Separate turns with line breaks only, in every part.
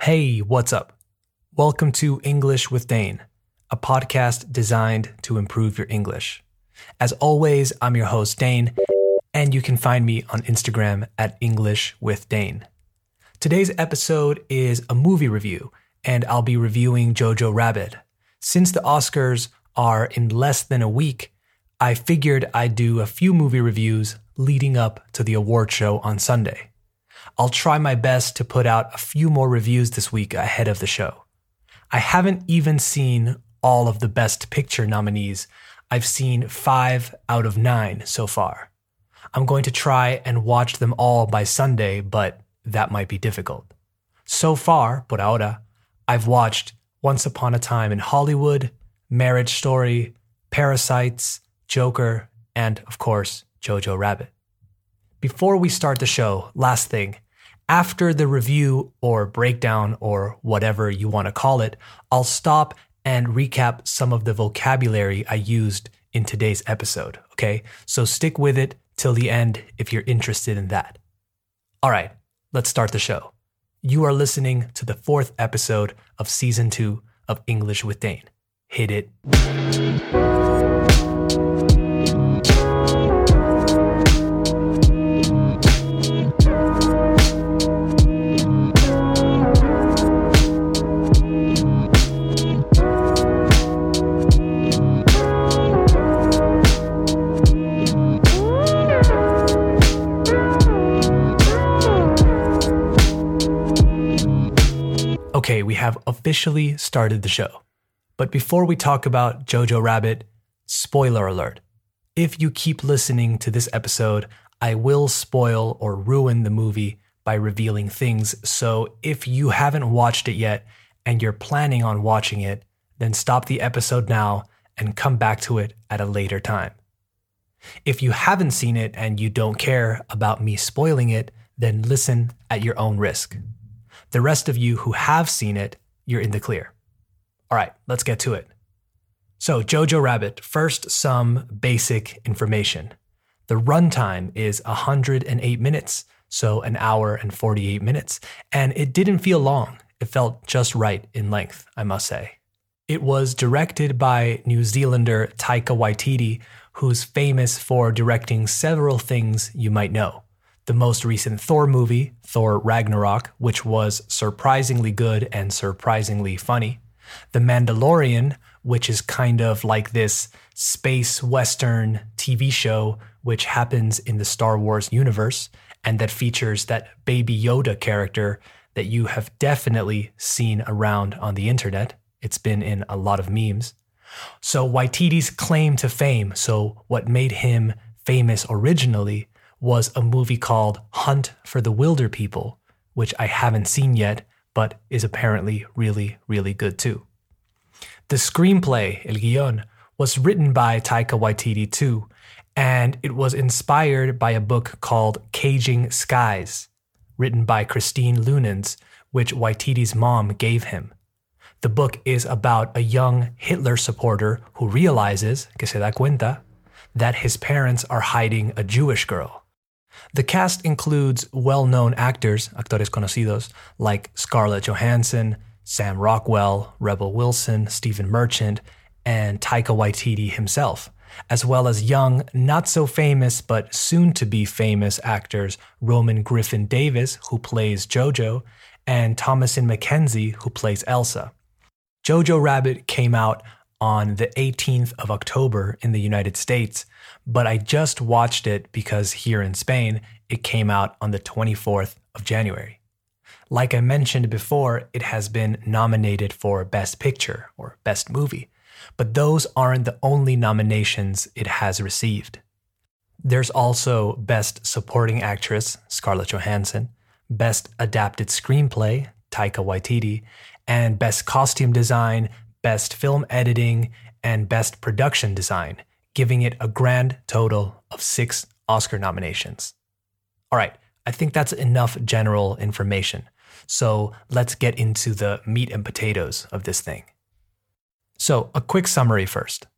Hey, what's up? Welcome to English with Dane, a podcast designed to improve your English. As always, I'm your host, Dane, and you can find me on Instagram at English with Dane. Today's episode is a movie review, and I'll be reviewing Jojo Rabbit. Since the Oscars are in less than a week, I figured I'd do a few movie reviews leading up to the award show on Sunday. I'll try my best to put out a few more reviews this week ahead of the show. I haven't even seen all of the Best Picture nominees. I've seen five out of nine so far. I'm going to try and watch them all by Sunday, but that might be difficult. So far, por ahora, I've watched Once Upon a Time in Hollywood, Marriage Story, Parasites, Joker, and of course, Jojo Rabbit. Before we start the show, last thing. After the review or breakdown or whatever you want to call it, I'll stop and recap some of the vocabulary I used in today's episode. Okay. So stick with it till the end if you're interested in that. All right, let's start the show. You are listening to the fourth episode of season two of English with Dane. Hit it. Okay, we have officially started the show. But before we talk about Jojo Rabbit, spoiler alert. If you keep listening to this episode, I will spoil or ruin the movie by revealing things. So if you haven't watched it yet and you're planning on watching it, then stop the episode now and come back to it at a later time. If you haven't seen it and you don't care about me spoiling it, then listen at your own risk. The rest of you who have seen it, you're in the clear. All right, let's get to it. So, Jojo Rabbit, first, some basic information. The runtime is 108 minutes, so an hour and 48 minutes, and it didn't feel long. It felt just right in length, I must say. It was directed by New Zealander Taika Waititi, who's famous for directing several things you might know the most recent Thor movie, Thor Ragnarok, which was surprisingly good and surprisingly funny. The Mandalorian, which is kind of like this space western TV show which happens in the Star Wars universe and that features that baby Yoda character that you have definitely seen around on the internet. It's been in a lot of memes. So Waititi's claim to fame, so what made him famous originally was a movie called Hunt for the Wilderpeople, which I haven't seen yet, but is apparently really, really good too. The screenplay, El Guion, was written by Taika Waititi too, and it was inspired by a book called Caging Skies, written by Christine Leunens, which Waititi's mom gave him. The book is about a young Hitler supporter who realizes, que se da cuenta, that his parents are hiding a Jewish girl. The cast includes well known actors, actores conocidos, like Scarlett Johansson, Sam Rockwell, Rebel Wilson, Stephen Merchant, and Taika Waititi himself, as well as young, not so famous, but soon to be famous actors Roman Griffin Davis, who plays JoJo, and Thomasin McKenzie, who plays Elsa. Jojo Rabbit came out on the 18th of October in the United States, but I just watched it because here in Spain, it came out on the 24th of January. Like I mentioned before, it has been nominated for Best Picture or Best Movie, but those aren't the only nominations it has received. There's also Best Supporting Actress, Scarlett Johansson, Best Adapted Screenplay, Taika Waititi, and Best Costume Design, Best Film Editing, and Best Production Design, giving it a grand total of six Oscar nominations. All right, I think that's enough general information. So let's get into the meat and potatoes of this thing. So, a quick summary first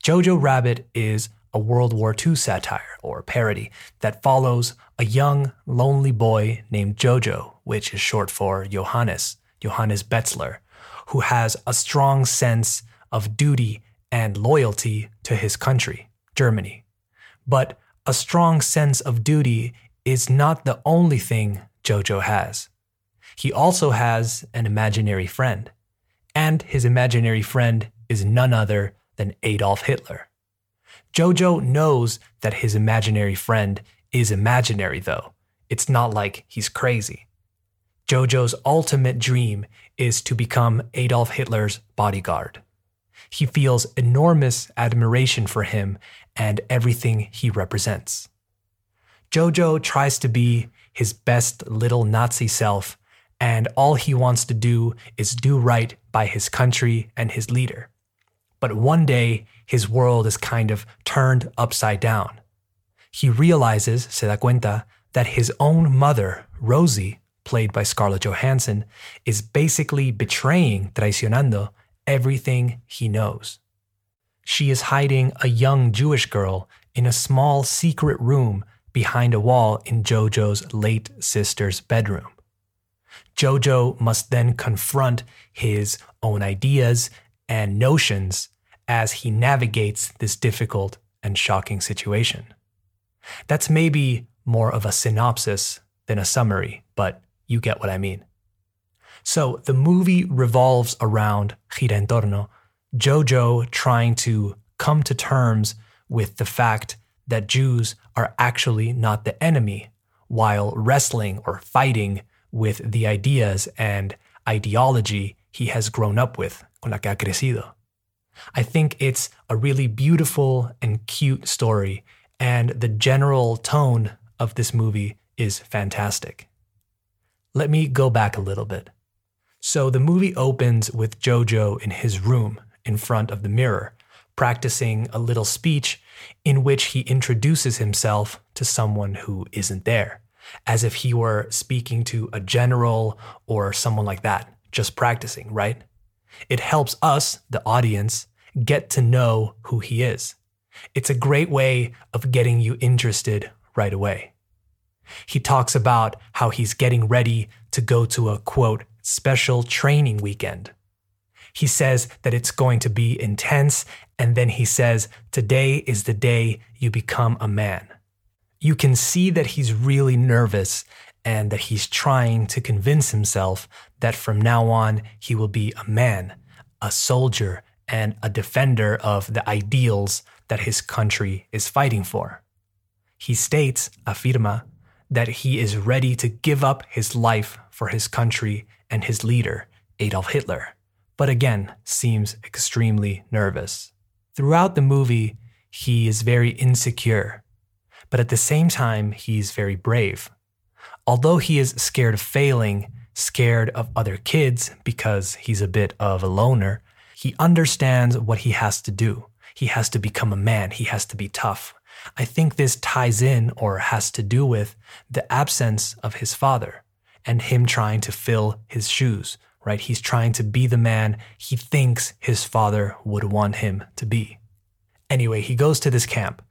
Jojo Rabbit is a World War II satire or parody that follows a young, lonely boy named Jojo, which is short for Johannes, Johannes Betzler, who has a strong sense of duty and loyalty to his country, Germany. But a strong sense of duty is not the only thing Jojo has. He also has an imaginary friend, and his imaginary friend is none other than Adolf Hitler. Jojo knows that his imaginary friend is imaginary, though. It's not like he's crazy. Jojo's ultimate dream is to become Adolf Hitler's bodyguard. He feels enormous admiration for him and everything he represents. Jojo tries to be his best little Nazi self, and all he wants to do is do right by his country and his leader. But one day, his world is kind of turned upside down. He realizes, se da cuenta, that his own mother, Rosie, played by Scarlett Johansson, is basically betraying, traicionando, everything he knows. She is hiding a young Jewish girl in a small secret room behind a wall in Jojo's late sister's bedroom. Jojo must then confront his own ideas and notions as he navigates this difficult and shocking situation. That's maybe more of a synopsis than a summary, but you get what I mean. So the movie revolves around Gira en Torno, Jojo trying to come to terms with the fact that Jews are actually not the enemy while wrestling or fighting with the ideas and ideology he has grown up with, con la que ha crecido. I think it's a really beautiful and cute story, and the general tone of this movie is fantastic. Let me go back a little bit. So the movie opens with Jojo in his room in front of the mirror, practicing a little speech in which he introduces himself to someone who isn't there, as if he were speaking to a general or someone like that, just practicing, right? It helps us, the audience, get to know who he is. It's a great way of getting you interested right away. He talks about how he's getting ready to go to a quote, special training weekend. He says that it's going to be intense, and then he says, Today is the day you become a man. You can see that he's really nervous and that he's trying to convince himself that from now on he will be a man, a soldier, and a defender of the ideals that his country is fighting for. He states, afirma, that he is ready to give up his life for his country and his leader, Adolf Hitler, but again seems extremely nervous. Throughout the movie, he is very insecure, but at the same time, he's very brave. Although he is scared of failing, scared of other kids because he's a bit of a loner, he understands what he has to do. He has to become a man, he has to be tough. I think this ties in or has to do with the absence of his father and him trying to fill his shoes, right? He's trying to be the man he thinks his father would want him to be. Anyway, he goes to this camp.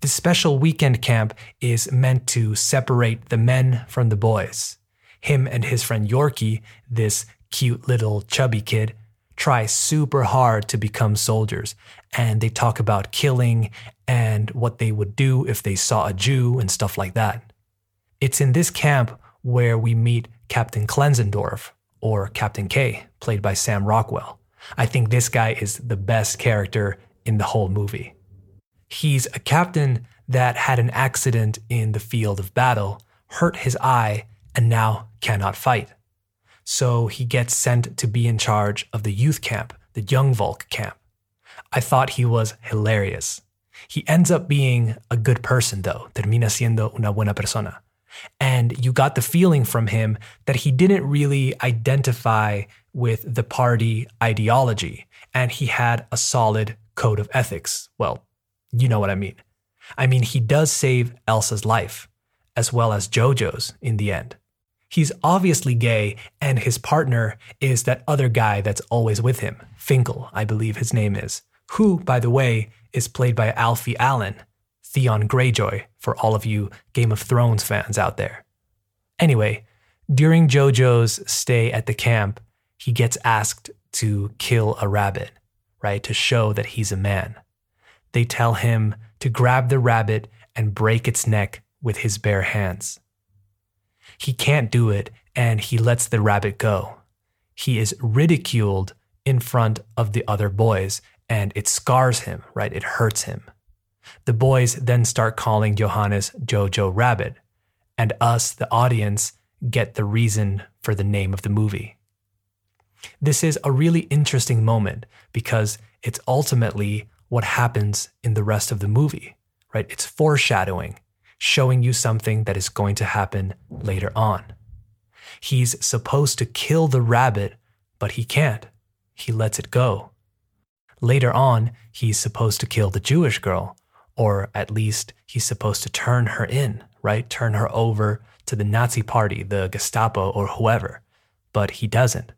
This special weekend camp is meant to separate the men from the boys. Him and his friend Yorkie, this cute little chubby kid, try super hard to become soldiers. And they talk about killing and what they would do if they saw a Jew and stuff like that. It's in this camp where we meet Captain Klenzendorf, or Captain K, played by Sam Rockwell. I think this guy is the best character in the whole movie. He's a captain that had an accident in the field of battle, hurt his eye, and now cannot fight. So he gets sent to be in charge of the youth camp, the Young Volk camp. I thought he was hilarious. He ends up being a good person, though, termina siendo una buena persona. And you got the feeling from him that he didn't really identify with the party ideology and he had a solid code of ethics. Well, you know what I mean. I mean, he does save Elsa's life, as well as Jojo's in the end. He's obviously gay, and his partner is that other guy that's always with him, Finkel, I believe his name is, who, by the way, is played by Alfie Allen, Theon Greyjoy for all of you Game of Thrones fans out there. Anyway, during JoJo's stay at the camp, he gets asked to kill a rabbit, right? To show that he's a man. They tell him to grab the rabbit and break its neck with his bare hands. He can't do it and he lets the rabbit go. He is ridiculed in front of the other boys and it scars him, right? It hurts him. The boys then start calling Johannes Jojo Rabbit, and us, the audience, get the reason for the name of the movie. This is a really interesting moment because it's ultimately what happens in the rest of the movie, right? It's foreshadowing, showing you something that is going to happen later on. He's supposed to kill the rabbit, but he can't. He lets it go. Later on, he's supposed to kill the Jewish girl, or at least he's supposed to turn her in, right? Turn her over to the Nazi party, the Gestapo, or whoever. But he doesn't.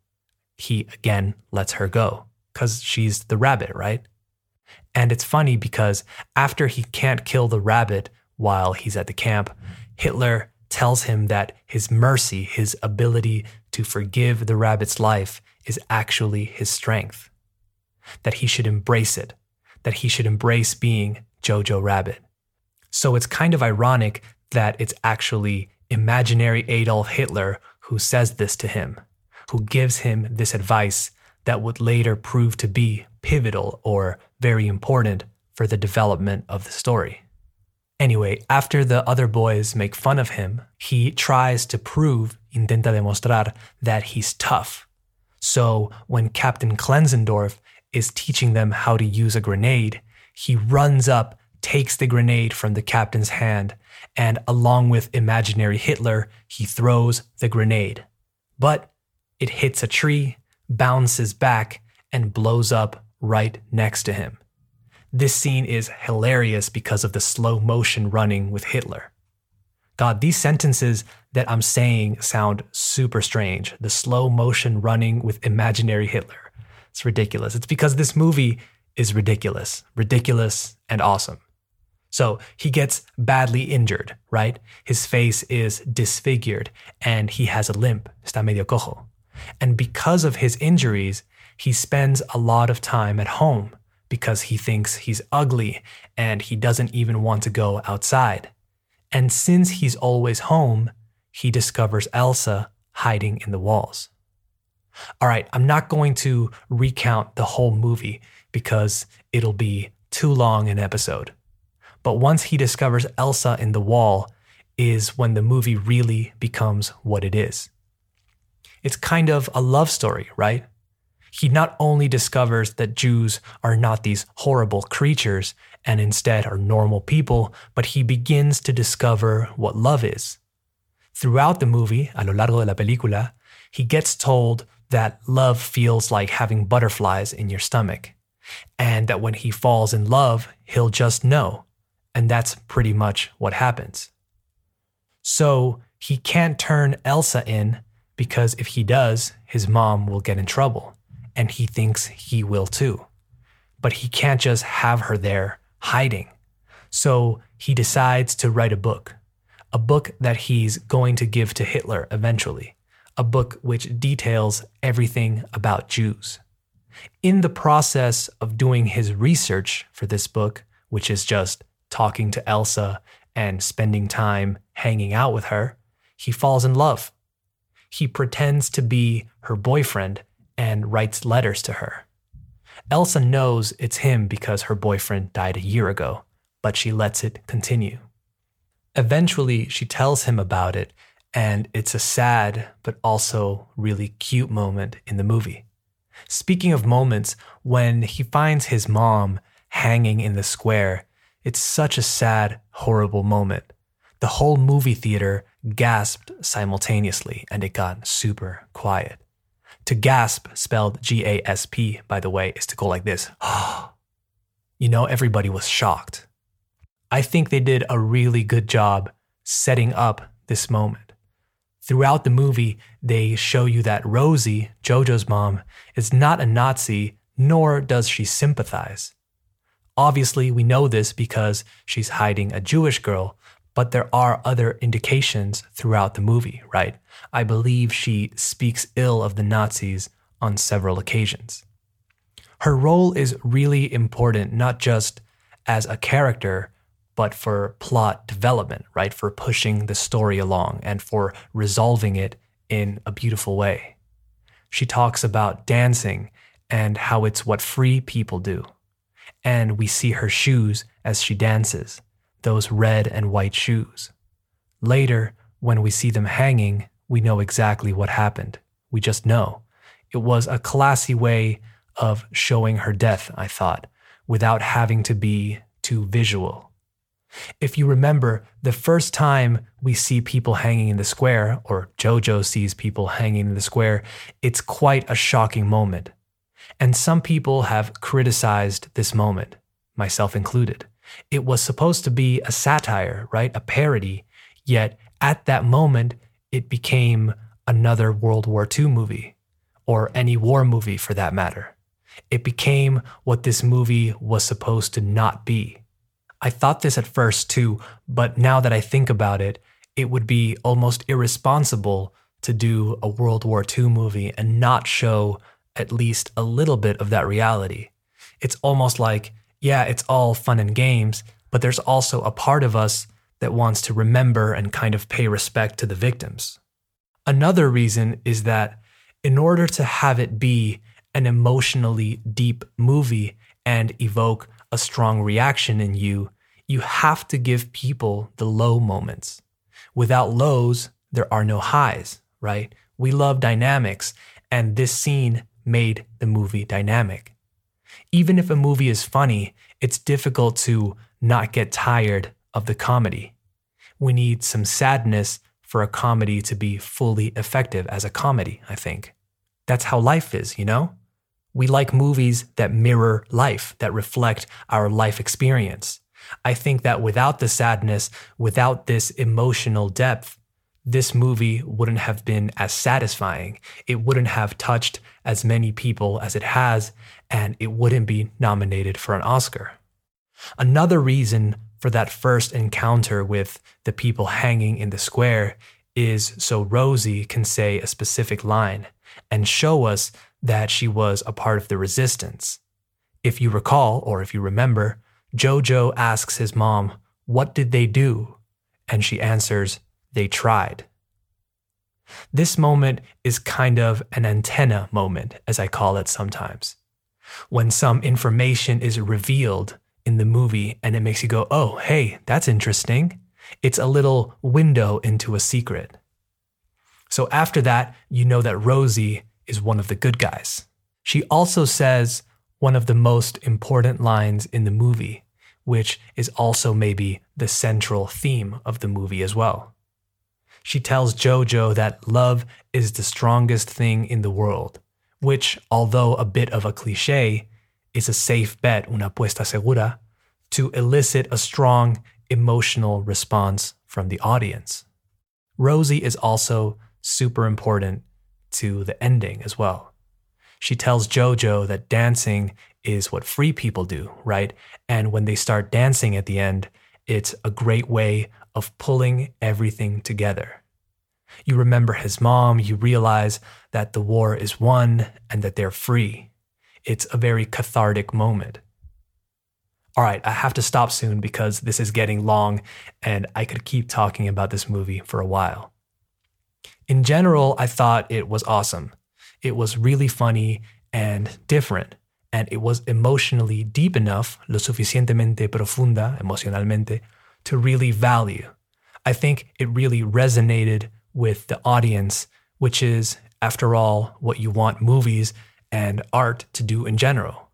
He again lets her go because she's the rabbit, right? And it's funny because after he can't kill the rabbit while he's at the camp, Hitler tells him that his mercy, his ability to forgive the rabbit's life, is actually his strength. That he should embrace it, that he should embrace being Jojo Rabbit. So it's kind of ironic that it's actually imaginary Adolf Hitler who says this to him, who gives him this advice that would later prove to be pivotal or very important for the development of the story. Anyway, after the other boys make fun of him, he tries to prove, intenta demostrar, that he's tough. So when Captain Klenzendorf is teaching them how to use a grenade, he runs up, takes the grenade from the captain's hand, and along with imaginary Hitler, he throws the grenade. But it hits a tree, bounces back, and blows up right next to him. This scene is hilarious because of the slow motion running with Hitler. God, these sentences that I'm saying sound super strange. The slow motion running with imaginary Hitler. It's ridiculous. It's because this movie is ridiculous, ridiculous and awesome. So he gets badly injured, right? His face is disfigured and he has a limp, está medio cojo. And because of his injuries, he spends a lot of time at home because he thinks he's ugly and he doesn't even want to go outside. And since he's always home, he discovers Elsa hiding in the walls. All right, I'm not going to recount the whole movie because it'll be too long an episode. But once he discovers Elsa in the wall, is when the movie really becomes what it is. It's kind of a love story, right? He not only discovers that Jews are not these horrible creatures and instead are normal people, but he begins to discover what love is. Throughout the movie, a lo largo de la película, he gets told that love feels like having butterflies in your stomach, and that when he falls in love, he'll just know. And that's pretty much what happens. So he can't turn Elsa in because if he does, his mom will get in trouble and he thinks he will too. But he can't just have her there hiding. So he decides to write a book, a book that he's going to give to Hitler eventually, a book which details everything about Jews. In the process of doing his research for this book, which is just talking to Elsa and spending time hanging out with her, he falls in love. He pretends to be her boyfriend and writes letters to her. Elsa knows it's him because her boyfriend died a year ago, but she lets it continue. Eventually, she tells him about it, and it's a sad but also really cute moment in the movie. Speaking of moments, when he finds his mom hanging in the square, it's such a sad, horrible moment. The whole movie theater gasped simultaneously, and it got super quiet. To gasp, spelled G A S P, by the way, is to go like this. you know, everybody was shocked. I think they did a really good job setting up this moment. Throughout the movie, they show you that Rosie, Jojo's mom, is not a Nazi, nor does she sympathize. Obviously, we know this because she's hiding a Jewish girl but there are other indications throughout the movie, right? I believe she speaks ill of the Nazis on several occasions. Her role is really important, not just as a character, but for plot development, right? For pushing the story along and for resolving it in a beautiful way. She talks about dancing and how it's what free people do. And we see her shoes as she dances, those red and white shoes. Later, when we see them hanging, we know exactly what happened. We just know. It was a classy way of showing her death, I thought, without having to be too visual. If you remember, the first time we see people hanging in the square, or JoJo sees people hanging in the square, it's quite a shocking moment. And some people have criticized this moment, myself included. It was supposed to be a satire, right? A parody. Yet at that moment, it became another World War II movie, or any war movie for that matter. It became what this movie was supposed to not be. I thought this at first too, but now that I think about it, it would be almost irresponsible to do a World War II movie and not show at least a little bit of that reality. It's almost like, yeah, it's all fun and games, but there's also a part of us that wants to remember and kind of pay respect to the victims. Another reason is that in order to have it be an emotionally deep movie and evoke a strong reaction in you, you have to give people the low moments. Without lows, there are no highs, right? We love dynamics, and this scene made the movie dynamic. Even if a movie is funny, it's difficult to not get tired of the comedy. We need some sadness for a comedy to be fully effective as a comedy, I think. That's how life is, you know? We like movies that mirror life, that reflect our life experience. I think that without the sadness, without this emotional depth, this movie wouldn't have been as satisfying. It wouldn't have touched as many people as it has, and it wouldn't be nominated for an Oscar. Another reason for that first encounter with the people hanging in the square is so Rosie can say a specific line and show us that she was a part of the resistance. If you recall, or if you remember, Jojo asks his mom, What did they do? And she answers, They tried. This moment is kind of an antenna moment, as I call it sometimes. When some information is revealed in the movie and it makes you go, oh, hey, that's interesting. It's a little window into a secret. So after that, you know that Rosie is one of the good guys. She also says one of the most important lines in the movie, which is also maybe the central theme of the movie as well. She tells Jojo that love is the strongest thing in the world, which, although a bit of a cliche, is a safe bet, una apuesta segura, to elicit a strong emotional response from the audience. Rosie is also super important to the ending as well. She tells Jojo that dancing is what free people do, right? And when they start dancing at the end, it's a great way of pulling everything together. You remember his mom, you realize that the war is won and that they're free. It's a very cathartic moment. All right, I have to stop soon because this is getting long and I could keep talking about this movie for a while. In general, I thought it was awesome. It was really funny and different, and it was emotionally deep enough, lo suficientemente profunda emocionalmente, to really value. I think it really resonated with the audience, which is, after all, what you want movies and art to do in general.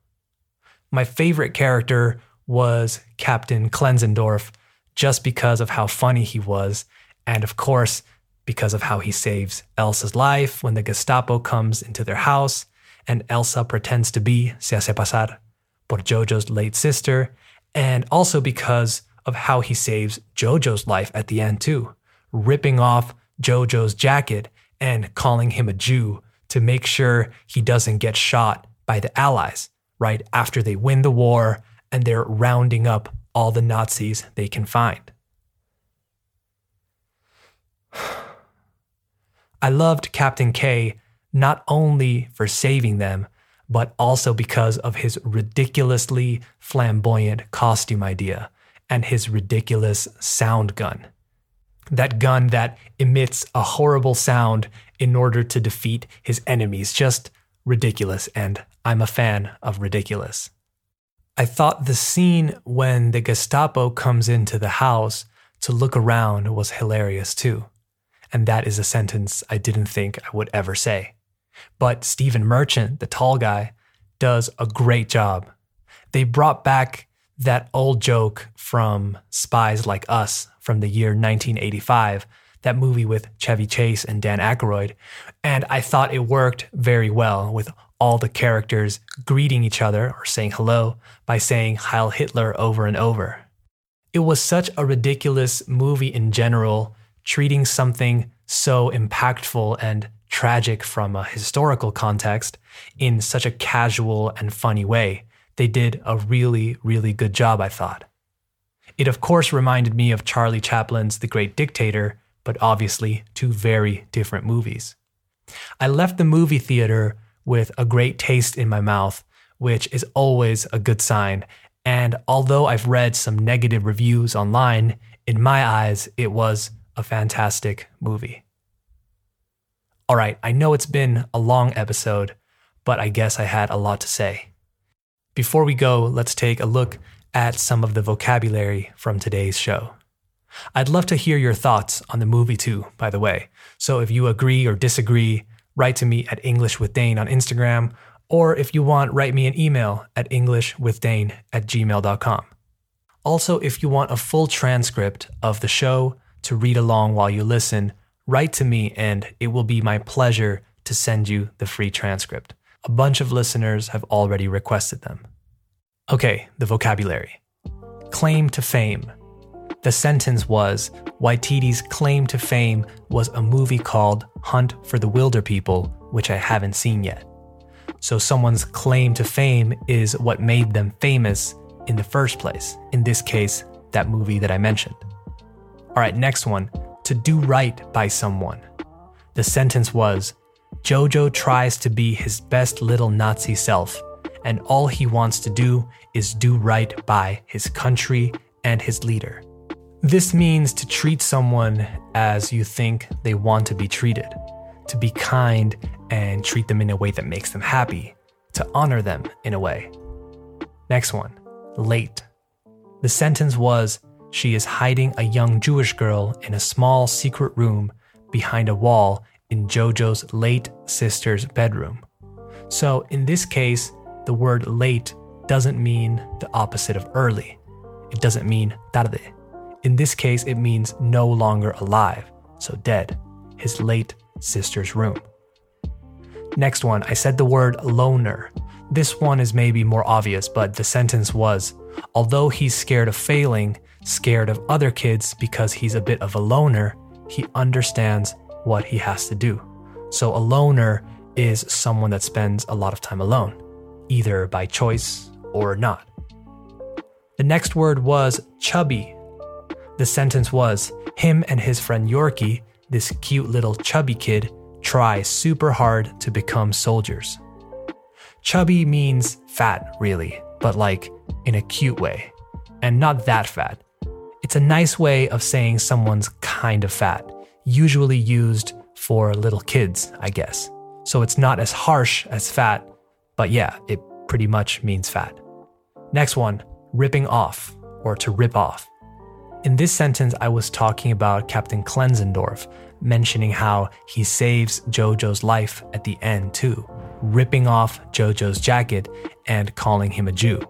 My favorite character was Captain Klenzendorf, just because of how funny he was, and of course, because of how he saves Elsa's life when the Gestapo comes into their house, and Elsa pretends to be se hace pasar por Jojo's late sister, and also because of how he saves Jojo's life at the end, too, ripping off Jojo's jacket and calling him a Jew to make sure he doesn't get shot by the Allies right after they win the war and they're rounding up all the Nazis they can find. I loved Captain K not only for saving them, but also because of his ridiculously flamboyant costume idea and his ridiculous sound gun. That gun that emits a horrible sound in order to defeat his enemies. Just ridiculous, and I'm a fan of ridiculous. I thought the scene when the Gestapo comes into the house to look around was hilarious too. And that is a sentence I didn't think I would ever say. But Stephen Merchant, the tall guy, does a great job. They brought back that old joke from Spies Like Us from the year 1985, that movie with Chevy Chase and Dan Aykroyd, and I thought it worked very well with all the characters greeting each other or saying hello by saying Heil Hitler over and over. It was such a ridiculous movie in general, treating something so impactful and tragic from a historical context in such a casual and funny way. They did a really, really good job, I thought. It, of course, reminded me of Charlie Chaplin's The Great Dictator, but obviously two very different movies. I left the movie theater with a great taste in my mouth, which is always a good sign. And although I've read some negative reviews online, in my eyes, it was a fantastic movie. All right, I know it's been a long episode, but I guess I had a lot to say. Before we go, let's take a look at some of the vocabulary from today's show. I'd love to hear your thoughts on the movie too, by the way. So if you agree or disagree, write to me at English with Dane on Instagram, or if you want, write me an email at englishwithdane at gmail.com. Also, if you want a full transcript of the show to read along while you listen, write to me and it will be my pleasure to send you the free transcript. A bunch of listeners have already requested them. Okay, the vocabulary. Claim to fame. The sentence was Waititi's claim to fame was a movie called Hunt for the Wilderpeople, which I haven't seen yet. So someone's claim to fame is what made them famous in the first place. In this case, that movie that I mentioned. All right, next one to do right by someone. The sentence was Jojo tries to be his best little Nazi self and all he wants to do is do right by his country and his leader. This means to treat someone as you think they want to be treated, to be kind and treat them in a way that makes them happy, to honor them in a way. Next one, late. The sentence was She is hiding a young Jewish girl in a small secret room behind a wall in Jojo's late sister's bedroom. So, in this case, the word late doesn't mean the opposite of early. It doesn't mean tarde. In this case, it means no longer alive, so dead. His late sister's room. Next one, I said the word loner. This one is maybe more obvious, but the sentence was although he's scared of failing, scared of other kids because he's a bit of a loner, he understands what he has to do. So a loner is someone that spends a lot of time alone either by choice or not. The next word was chubby. The sentence was him and his friend Yorkie, this cute little chubby kid, try super hard to become soldiers. Chubby means fat, really, but like in a cute way, and not that fat. It's a nice way of saying someone's kind of fat, usually used for little kids, I guess. So it's not as harsh as fat, but yeah, it pretty much means fat. Next one, ripping off or to rip off. In this sentence, I was talking about Captain Klenzendorf, mentioning how he saves Jojo's life at the end too, ripping off Jojo's jacket and calling him a Jew.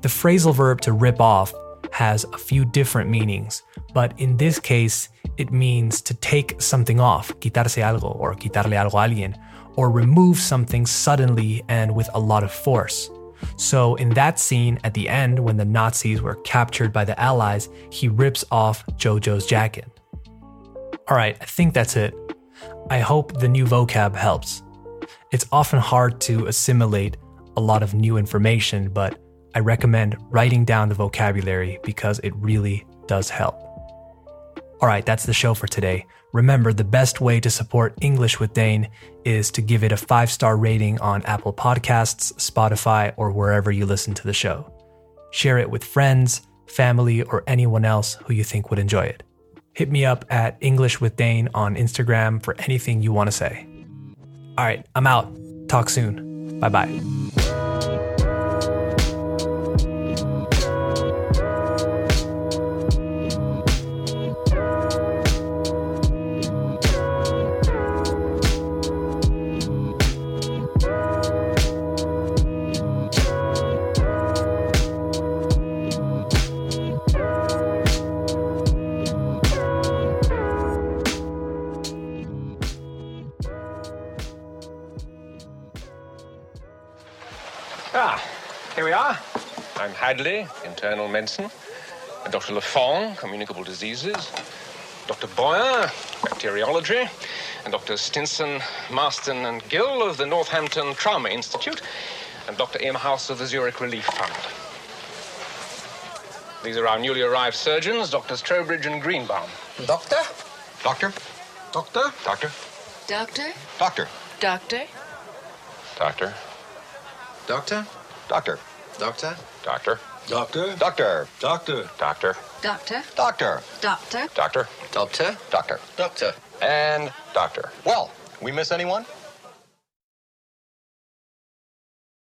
The phrasal verb to rip off has a few different meanings, but in this case, it means to take something off, quitarse algo or quitarle algo a alguien, or remove something suddenly and with a lot of force. So, in that scene at the end, when the Nazis were captured by the Allies, he rips off Jojo's jacket. Alright, I think that's it. I hope the new vocab helps. It's often hard to assimilate a lot of new information, but I recommend writing down the vocabulary because it really does help. All right, that's the show for today. Remember, the best way to support English with Dane is to give it a five star rating on Apple Podcasts, Spotify, or wherever you listen to the show. Share it with friends, family, or anyone else who you think would enjoy it. Hit me up at English with Dane on Instagram for anything you want to say. All right, I'm out. Talk soon. Bye bye.
Ah, here we are. I'm Hadley, internal medicine. And Dr. Lafong, communicable diseases. Dr. Boyer, bacteriology. And Dr. Stinson, Marston, and Gill of the Northampton Trauma Institute. And Dr. Imhouse of the Zurich Relief Fund. These are our newly arrived surgeons, Drs. Trowbridge and Greenbaum.
Doctor?
Doctor?
Doctor?
Doctor?
Doctor?
Doctor?
Doctor?
Doctor.
Doctor?
Doctor?
Doctor?
Doctor.
Doctor?
Doctor?
Doctor?
Doctor.
Doctor?
Doctor?
Doctor?
Doctor.
Doctor?
Doctor?
Doctor?
And doctor.
Well, we miss anyone?